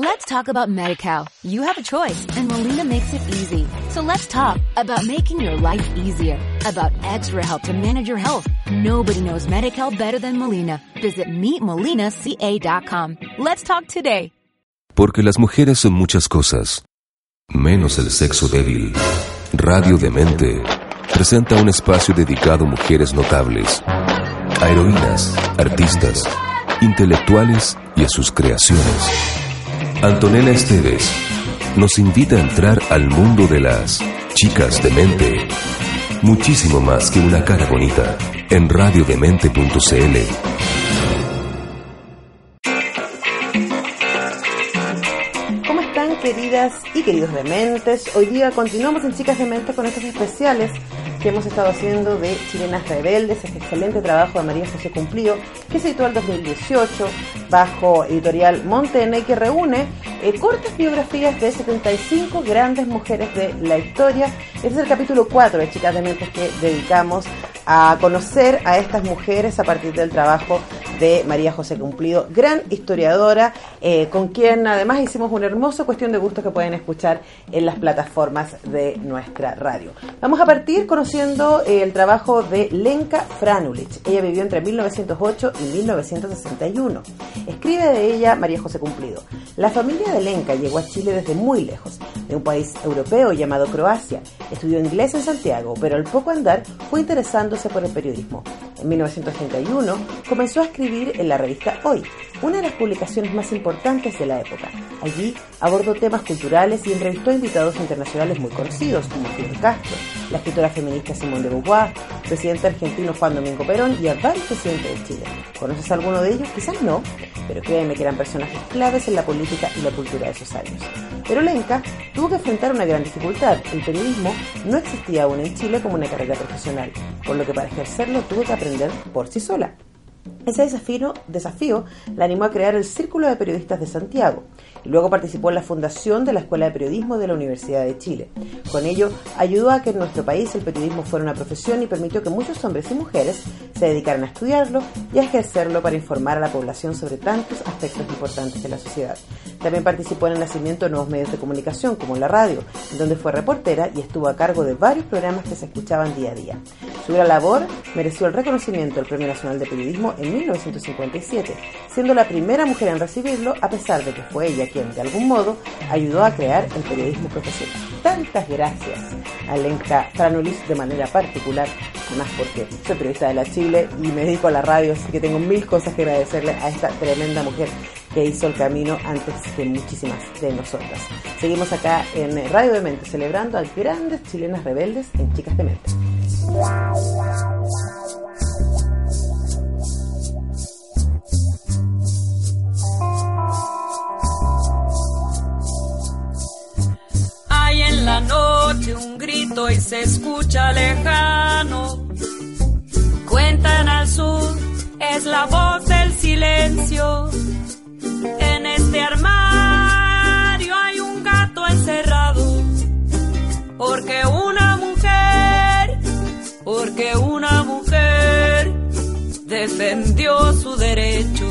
Let's talk about MediCal. You have a choice and Molina makes it easy. So let's talk about making your life easier, about extra help to manage your health. Nobody knows MediCal better than Molina. Visit meetmolinaca.com. Let's talk today. Porque las mujeres son muchas cosas, menos el sexo débil. Radio Demente presenta un espacio dedicado a mujeres notables, a heroínas, artistas, intelectuales y a sus creaciones. Antonella Esteves nos invita a entrar al mundo de las chicas de mente. Muchísimo más que una cara bonita en radiodemente.cl. ¿Cómo están queridas y queridos dementes? Hoy día continuamos en Chicas de Mente con estos especiales que hemos estado haciendo de Chilenas Rebeldes, este excelente trabajo de María José Cumplido, que se editó en 2018 bajo editorial Montena y que reúne eh, cortas biografías de 75 grandes mujeres de la historia. Este es el capítulo 4 de Chicas de Mentes que dedicamos a conocer a estas mujeres a partir del trabajo de María José Cumplido, gran historiadora, eh, con quien además hicimos una hermosa cuestión de gusto que pueden escuchar en las plataformas de nuestra radio. Vamos a partir conociendo eh, el trabajo de Lenka Franulich. Ella vivió entre 1908 y 1961. Escribe de ella María José Cumplido. La familia de Lenka llegó a Chile desde muy lejos, de un país europeo llamado Croacia. Estudió inglés en Santiago, pero al poco andar fue interesándose por el periodismo. En 1931 comenzó a escribir en la revista Hoy, una de las publicaciones más importantes de la época. Allí abordó temas culturales y entrevistó a invitados internacionales muy conocidos como Fidel Castro, la escritora feminista Simone de Beauvoir, presidente argentino Juan Domingo Perón y a varios de Chile. ¿Conoces alguno de ellos? Quizás no, pero créeme que eran personajes claves en la política y la cultura de esos años. Pero Lenka tuvo que enfrentar una gran dificultad. El periodismo no existía aún en Chile como una carrera profesional, por lo que para ejercerlo tuvo que aprender por sí sola. Ese desafío, desafío la animó a crear el Círculo de Periodistas de Santiago luego participó en la fundación de la Escuela de Periodismo de la Universidad de Chile. Con ello, ayudó a que en nuestro país el periodismo fuera una profesión y permitió que muchos hombres y mujeres se dedicaran a estudiarlo y a ejercerlo para informar a la población sobre tantos aspectos importantes de la sociedad. También participó en el nacimiento de nuevos medios de comunicación, como la radio, donde fue reportera y estuvo a cargo de varios programas que se escuchaban día a día. Su gran labor mereció el reconocimiento del Premio Nacional de Periodismo en 1957, siendo la primera mujer en recibirlo, a pesar de que fue ella quien, de algún modo, ayudó a crear el periodismo profesional. Tantas gracias a Lenka Franulis de manera particular, más porque soy periodista de la Chile y me dedico a la radio, así que tengo mil cosas que agradecerle a esta tremenda mujer que hizo el camino antes que muchísimas de nosotras. Seguimos acá en Radio de Mente, celebrando a grandes chilenas rebeldes en Chicas de Mente. Hay en la noche un grito y se escucha lejano. Cuentan al sur, es la voz del silencio. En este armario hay un gato encerrado. Porque una mujer, porque una mujer defendió su derecho.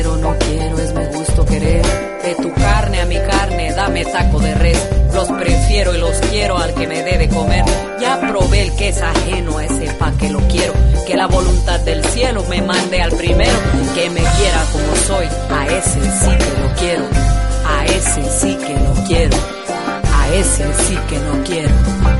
quiero, no quiero, es mi gusto querer. De tu carne a mi carne, dame taco de res. Los prefiero y los quiero al que me debe comer. Ya probé el que es ajeno a ese pa' que lo quiero. Que la voluntad del cielo me mande al primero. Que me quiera como soy, a ese sí que lo quiero. A ese sí que lo quiero. A ese sí que lo quiero.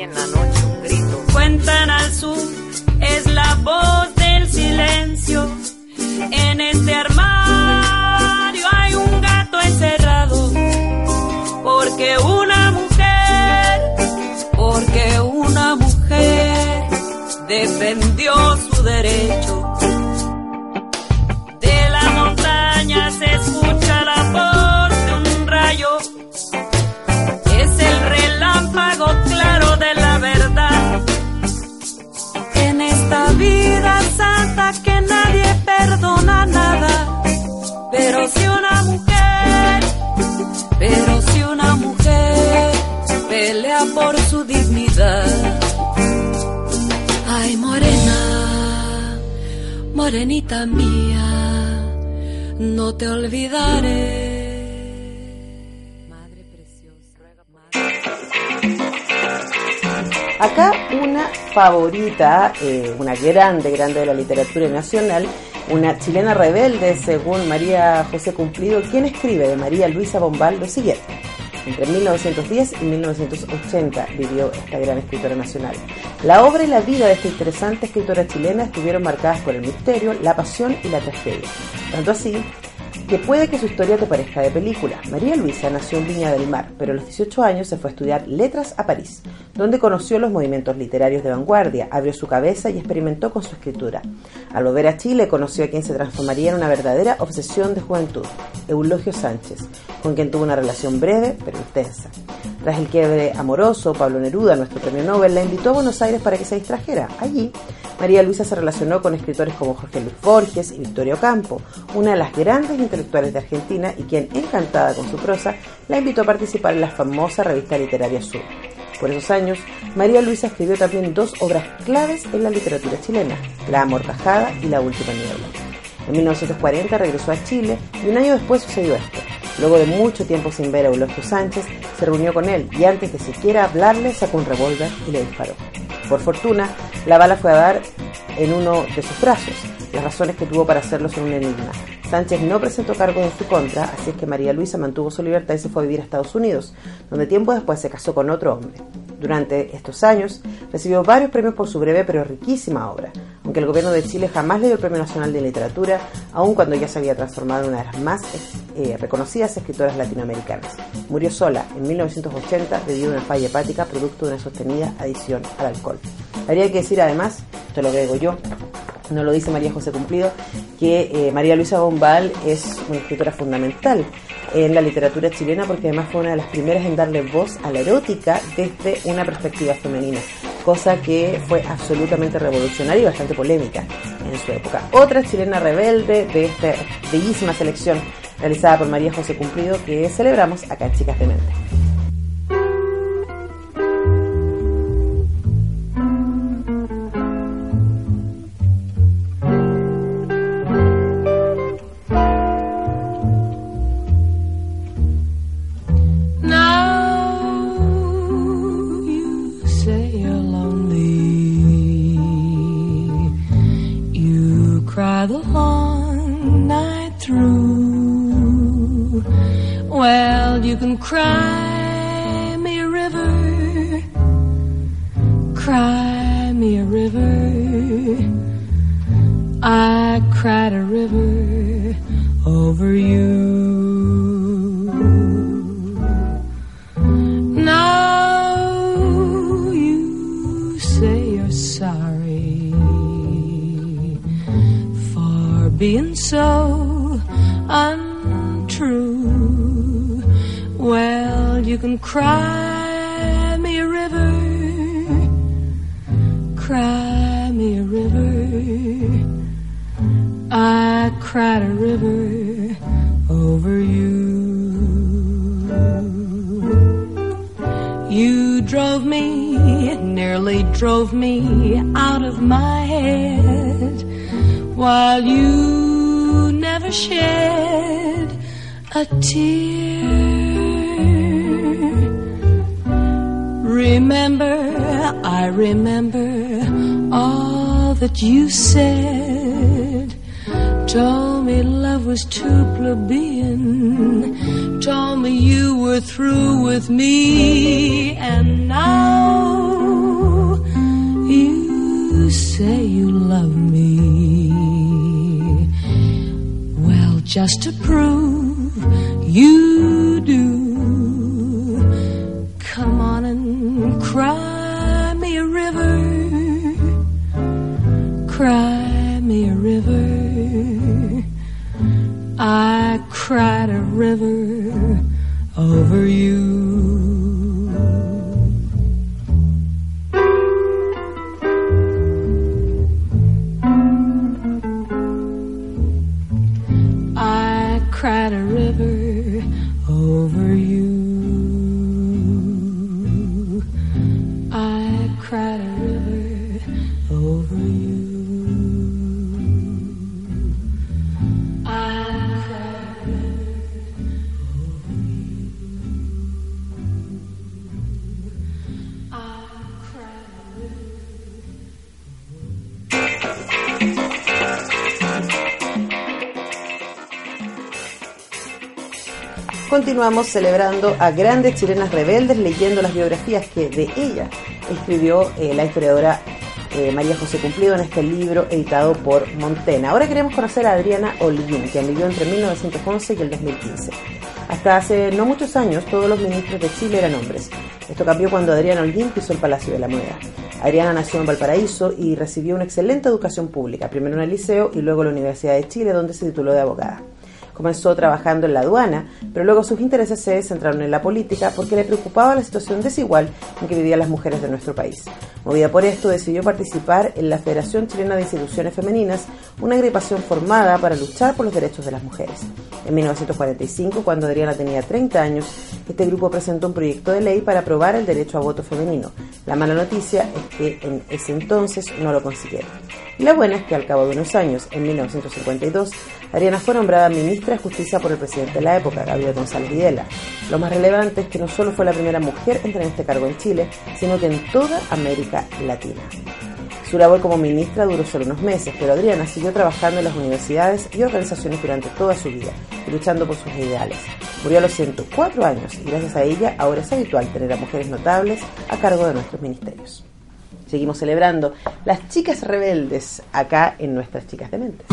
en la noche un grito. Cuentan al sur, es la voz del silencio. En este armario hay un gato encerrado. Porque una mujer, porque una mujer defendió su derecho. Pero si una mujer, pero si una mujer pelea por su dignidad. Ay, morena, morenita mía, no te olvidaré. Acá una favorita, eh, una grande, grande de la literatura nacional, una chilena rebelde, según María José Cumplido, quien escribe de María Luisa Bombal lo siguiente. Entre 1910 y 1980 vivió esta gran escritora nacional. La obra y la vida de esta interesante escritora chilena estuvieron marcadas por el misterio, la pasión y la tragedia. Tanto así que puede que su historia te parezca de película. María Luisa nació en Viña del Mar, pero a los 18 años se fue a estudiar letras a París, donde conoció los movimientos literarios de vanguardia, abrió su cabeza y experimentó con su escritura. Al volver a Chile conoció a quien se transformaría en una verdadera obsesión de juventud, Eulogio Sánchez, con quien tuvo una relación breve pero intensa. Tras el quiebre amoroso, Pablo Neruda, nuestro premio Nobel, la invitó a Buenos Aires para que se distrajera. Allí, María Luisa se relacionó con escritores como Jorge Luis Borges y Victoria Ocampo, una de las grandes intelectuales de Argentina y quien, encantada con su prosa, la invitó a participar en la famosa revista literaria Sur. Por esos años, María Luisa escribió también dos obras claves en la literatura chilena, La Amortajada y La Última Niebla. En 1940 regresó a Chile y un año después sucedió esto. Luego de mucho tiempo sin ver a Eulogio Sánchez, se reunió con él y antes de siquiera hablarle sacó un revólver y le disparó. Por fortuna, la bala fue a dar en uno de sus brazos. Las razones que tuvo para hacerlo son un enigma. Sánchez no presentó cargos en su contra, así es que María Luisa mantuvo su libertad y se fue a vivir a Estados Unidos, donde tiempo después se casó con otro hombre. Durante estos años recibió varios premios por su breve pero riquísima obra, aunque el gobierno de Chile jamás le dio el Premio Nacional de Literatura, aun cuando ya se había transformado en una de las más eh, reconocidas escritoras latinoamericanas. Murió sola en 1980 debido a una falla hepática producto de una sostenida adicción al alcohol. Habría que decir además, esto lo agrego yo, no lo dice María José Cumplido, que eh, María Luisa Bombal es una escritora fundamental en la literatura chilena porque además fue una de las primeras en darle voz a la erótica desde una perspectiva femenina, cosa que fue absolutamente revolucionaria y bastante polémica en su época. Otra chilena rebelde de esta bellísima selección realizada por María José Cumplido que celebramos acá en Chicas de Mente. you can cry. That you said. Told me love was too plebeian. Told me you were through with me. And now you say you love me. Well, just to prove you do, Continuamos celebrando a grandes chilenas rebeldes leyendo las biografías que de ella escribió eh, la historiadora eh, María José Cumplido en este libro editado por Montena. Ahora queremos conocer a Adriana Holguín, quien vivió entre 1911 y el 2015. Hasta hace no muchos años todos los ministros de Chile eran hombres. Esto cambió cuando Adriana Holguín pisó el Palacio de la Moneda. Adriana nació en Valparaíso y recibió una excelente educación pública, primero en el liceo y luego en la Universidad de Chile, donde se tituló de abogada. Comenzó trabajando en la aduana, pero luego sus intereses se centraron en la política porque le preocupaba la situación desigual en que vivían las mujeres de nuestro país. Movida por esto, decidió participar en la Federación Chilena de Instituciones Femeninas, una agrupación formada para luchar por los derechos de las mujeres. En 1945, cuando Adriana tenía 30 años, este grupo presentó un proyecto de ley para aprobar el derecho a voto femenino. La mala noticia es que en ese entonces no lo consiguieron. Y la buena es que al cabo de unos años, en 1952, Adriana fue nombrada ministra de Justicia por el presidente de la época, Gabriel González Videla. Lo más relevante es que no solo fue la primera mujer en tener este cargo en Chile, sino que en toda América Latina. Su labor como ministra duró solo unos meses, pero Adriana siguió trabajando en las universidades y organizaciones durante toda su vida, luchando por sus ideales. Murió a los 104 años y gracias a ella ahora es habitual tener a mujeres notables a cargo de nuestros ministerios. Seguimos celebrando las chicas rebeldes acá en nuestras chicas de mentes.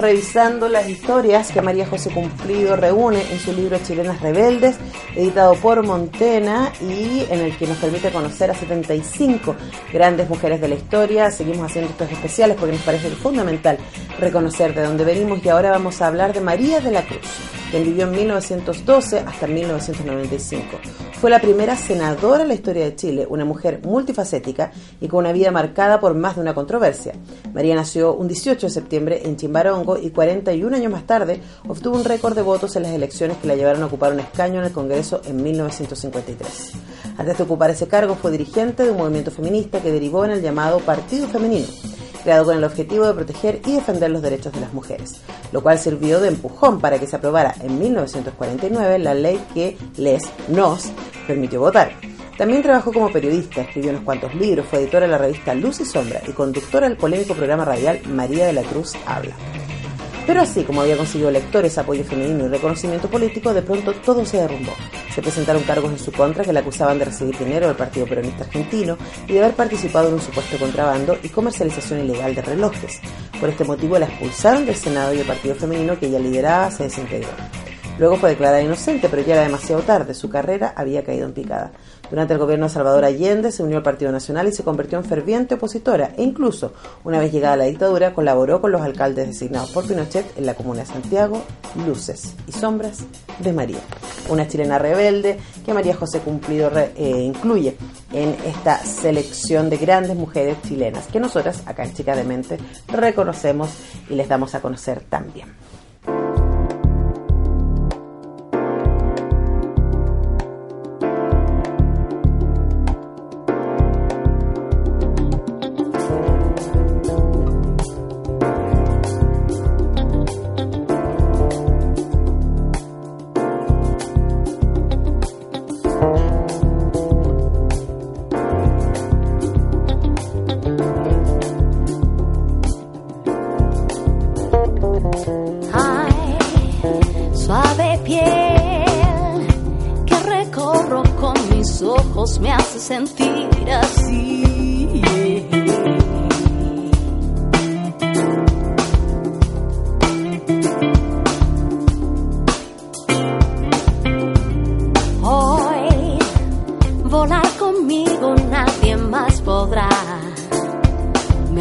Revisando las historias que María José Cumplido reúne en su libro Chilenas Rebeldes, editado por Montena y en el que nos permite conocer a 75 grandes mujeres de la historia. Seguimos haciendo estos especiales porque nos parece fundamental reconocer de dónde venimos y ahora vamos a hablar de María de la Cruz, quien vivió en 1912 hasta 1995. Fue la primera senadora en la historia de Chile, una mujer multifacética y con una vida marcada por más de una controversia. María nació un 18 de septiembre en Chimbarongo y 41 años más tarde obtuvo un récord de votos en las elecciones que la llevaron a ocupar un escaño en el Congreso en 1953. Antes de ocupar ese cargo fue dirigente de un movimiento feminista que derivó en el llamado Partido Femenino creado con el objetivo de proteger y defender los derechos de las mujeres, lo cual sirvió de empujón para que se aprobara en 1949 la ley que les, nos, permitió votar. También trabajó como periodista, escribió unos cuantos libros, fue editora de la revista Luz y Sombra y conductora del polémico programa radial María de la Cruz Habla. Pero así como había conseguido lectores, apoyo femenino y reconocimiento político, de pronto todo se derrumbó. Se presentaron cargos en su contra que la acusaban de recibir dinero del Partido Peronista Argentino y de haber participado en un supuesto contrabando y comercialización ilegal de relojes. Por este motivo la expulsaron del Senado y el Partido Femenino que ella lideraba se desintegró. Luego fue declarada inocente, pero ya era demasiado tarde. Su carrera había caído en picada. Durante el gobierno de Salvador Allende se unió al Partido Nacional y se convirtió en ferviente opositora e incluso, una vez llegada la dictadura, colaboró con los alcaldes designados por Pinochet en la Comuna de Santiago, Luces y Sombras de María. Una chilena rebelde que María José Cumplido eh, incluye en esta selección de grandes mujeres chilenas que nosotras, acá en Chica de Mente, reconocemos y les damos a conocer también.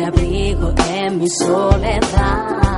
abrigo en mi soledad.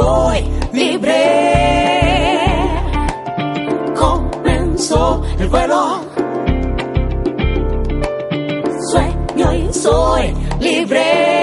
voy libre. Comenzó el vuelo. Sueño y soy libre.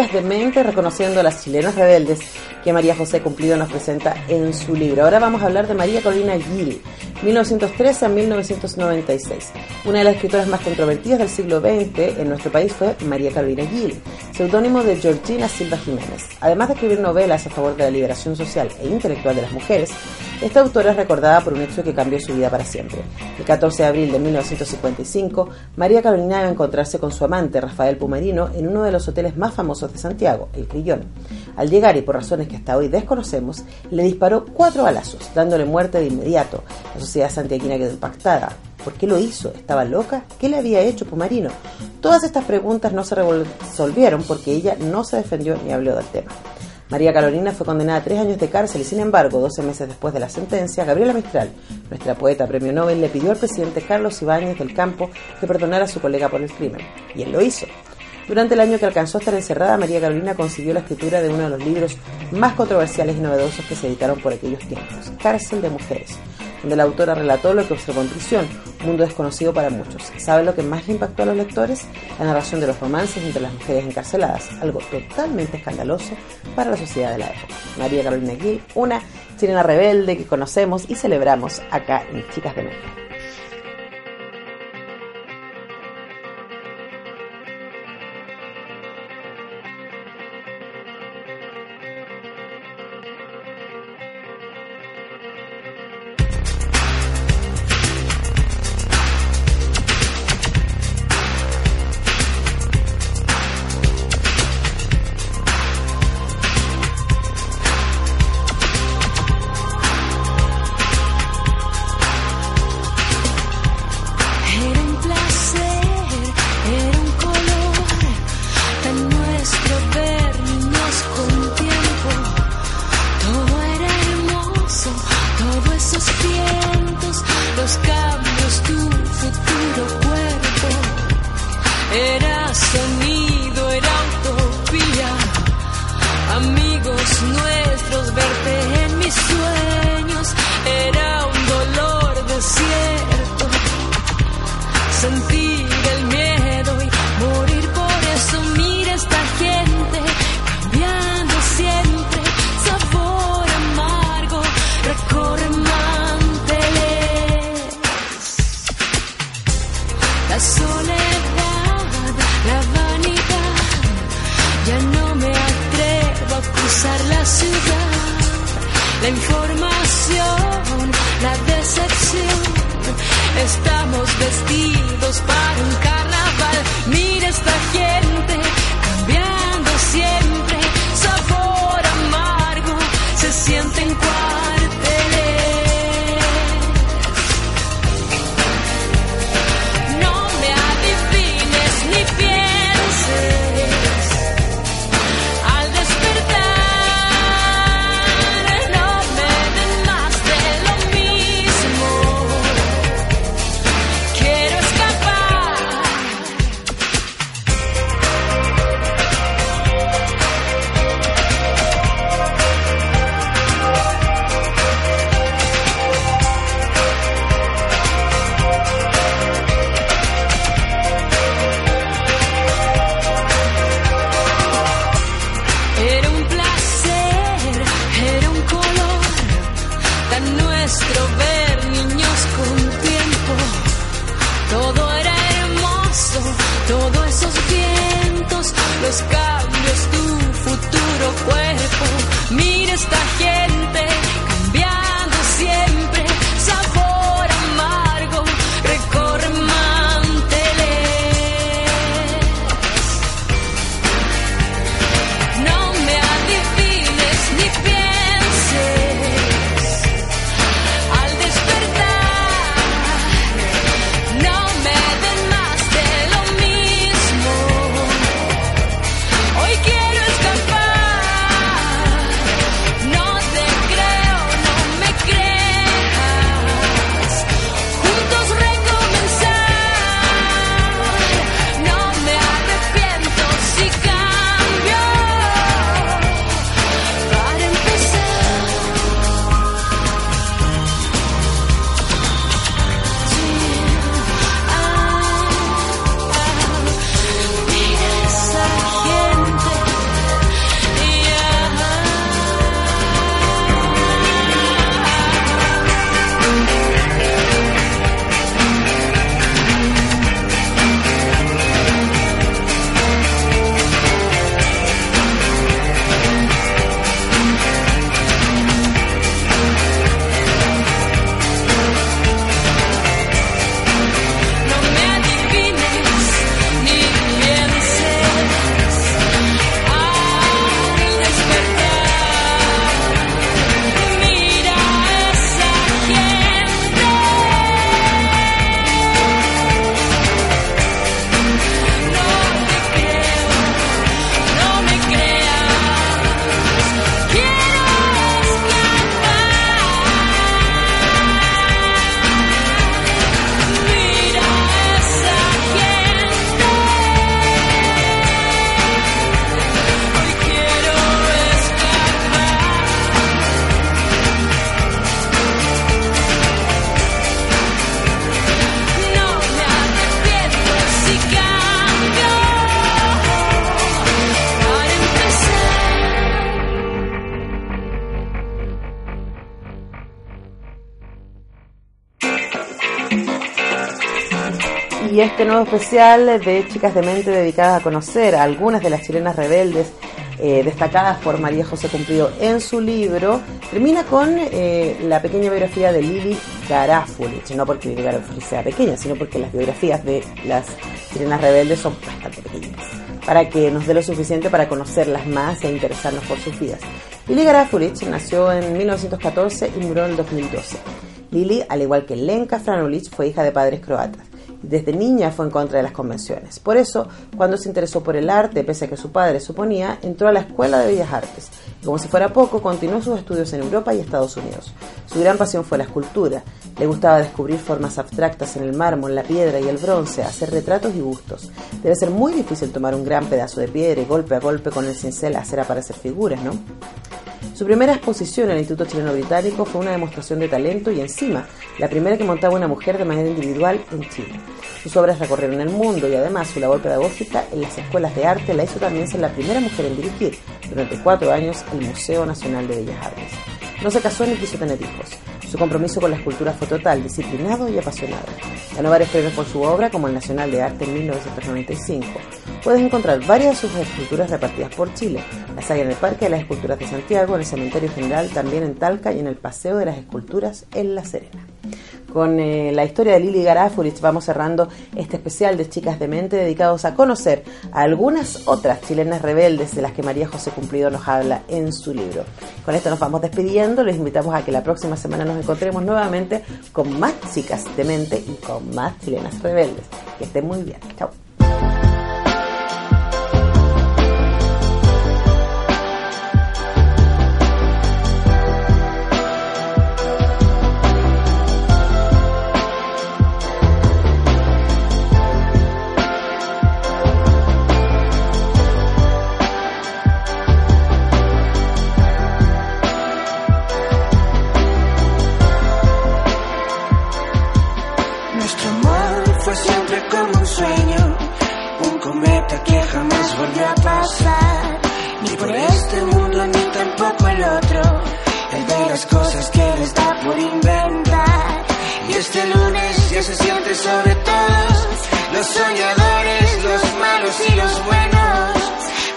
Chicas de Mente, reconociendo a las chilenas rebeldes que María José Cumplido nos presenta en su libro. Ahora vamos a hablar de María Corina Gil, 1913 a 1996. Una de las escritoras más controvertidas del siglo XX en nuestro país fue María Carolina Gil, seudónimo de Georgina Silva Jiménez. Además de escribir novelas a favor de la liberación social e intelectual de las mujeres, esta autora es recordada por un hecho que cambió su vida para siempre. El 14 de abril de 1955, María Carolina debe encontrarse con su amante, Rafael Pumarino, en uno de los hoteles más famosos de Santiago, El Crillón. Al llegar, y por razones que hasta hoy desconocemos, le disparó cuatro balazos, dándole muerte de inmediato. La sociedad santiaguina quedó impactada. ¿Por qué lo hizo? ¿Estaba loca? ¿Qué le había hecho Pumarino? Todas estas preguntas no se resolvieron porque ella no se defendió ni habló del tema. María Carolina fue condenada a tres años de cárcel y, sin embargo, 12 meses después de la sentencia, Gabriela Mistral, nuestra poeta premio Nobel, le pidió al presidente Carlos Ibáñez del Campo que perdonara a su colega por el crimen. Y él lo hizo. Durante el año que alcanzó a estar encerrada, María Carolina consiguió la escritura de uno de los libros más controversiales y novedosos que se editaron por aquellos tiempos, Cárcel de Mujeres, donde la autora relató lo que observó en prisión, un mundo desconocido para muchos. ¿Sabe lo que más le impactó a los lectores? La narración de los romances entre las mujeres encarceladas, algo totalmente escandaloso para la sociedad de la época. María Carolina Gil, una chilena rebelde que conocemos y celebramos acá en Chicas de México. Nuevo especial de Chicas de Mente dedicadas a conocer a algunas de las chilenas rebeldes eh, destacadas por María José Cumplido en su libro, termina con eh, la pequeña biografía de Lili Garafulich, no porque Lili Garafulich sea pequeña, sino porque las biografías de las chilenas rebeldes son bastante pequeñas, para que nos dé lo suficiente para conocerlas más e interesarnos por sus vidas. Lili Garafulich nació en 1914 y murió en 2012. Lili, al igual que Lenka Franulich, fue hija de padres croatas. Desde niña fue en contra de las convenciones. Por eso, cuando se interesó por el arte, pese a que su padre suponía, entró a la Escuela de Bellas Artes. Y como si fuera poco, continuó sus estudios en Europa y Estados Unidos. Su gran pasión fue la escultura. Le gustaba descubrir formas abstractas en el mármol, la piedra y el bronce, hacer retratos y bustos. Debe ser muy difícil tomar un gran pedazo de piedra y golpe a golpe con el cincel hacer aparecer figuras, ¿no? Su primera exposición en el Instituto Chileno Británico fue una demostración de talento y encima la primera que montaba una mujer de manera individual en Chile. Sus obras recorrieron el mundo y además su labor pedagógica en las escuelas de arte la hizo también ser la primera mujer en dirigir durante cuatro años el Museo Nacional de Bellas Artes. No se casó ni quiso tener hijos. Su compromiso con la escultura fue total, disciplinado y apasionado. Ganó varios premios por su obra, como el Nacional de Arte en 1995. Puedes encontrar varias de sus esculturas repartidas por Chile, las hay en el Parque de las Esculturas de Santiago, en el Cementerio General, también en Talca y en el Paseo de las Esculturas en La Serena con eh, la historia de Lili Garafulich vamos cerrando este especial de Chicas de Mente dedicados a conocer a algunas otras chilenas rebeldes de las que María José Cumplido nos habla en su libro. Con esto nos vamos despidiendo, les invitamos a que la próxima semana nos encontremos nuevamente con más chicas de mente y con más chilenas rebeldes. Que estén muy bien. Chao. las cosas que les da por inventar. Y este lunes ya se siente sobre todos los soñadores, los malos y los buenos.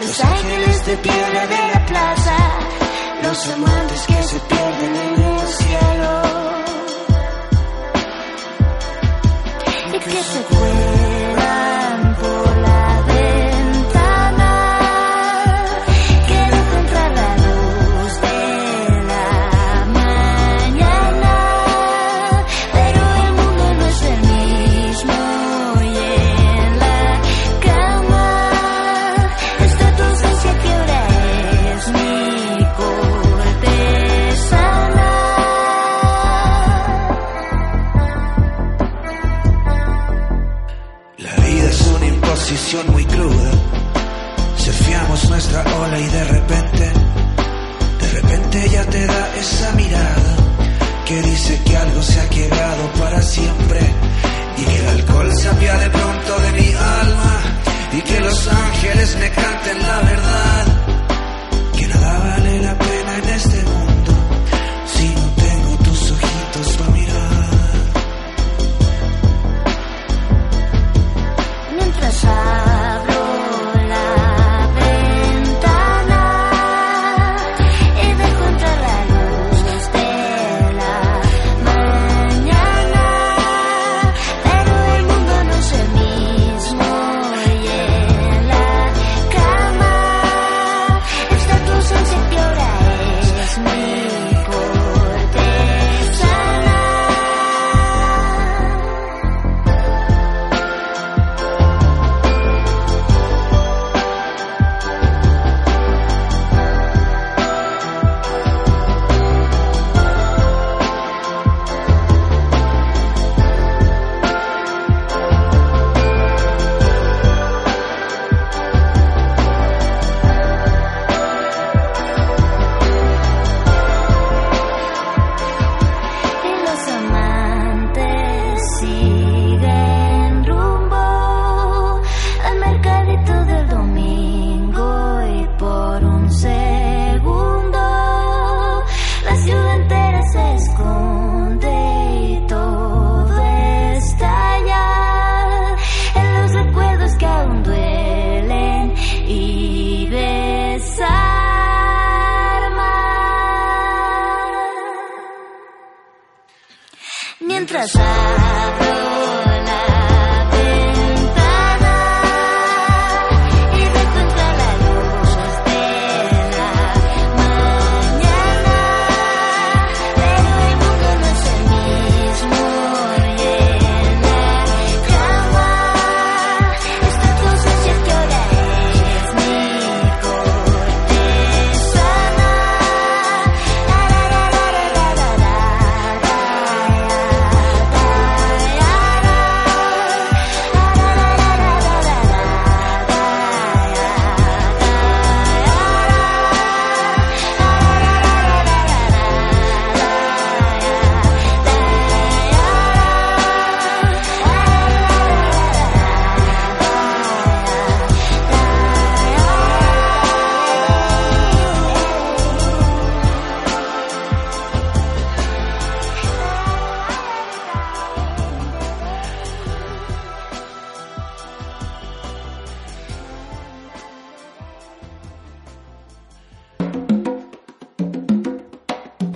Los ángeles de piedra de la plaza, los amantes que se pierden en siempre y que el alcohol se de pronto de mi alma y que los ángeles me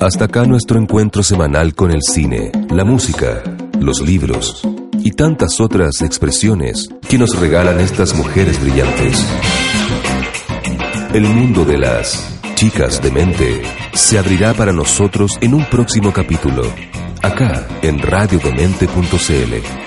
Hasta acá nuestro encuentro semanal con el cine, la música, los libros y tantas otras expresiones que nos regalan estas mujeres brillantes. El mundo de las chicas de mente se abrirá para nosotros en un próximo capítulo, acá en radiodemente.cl.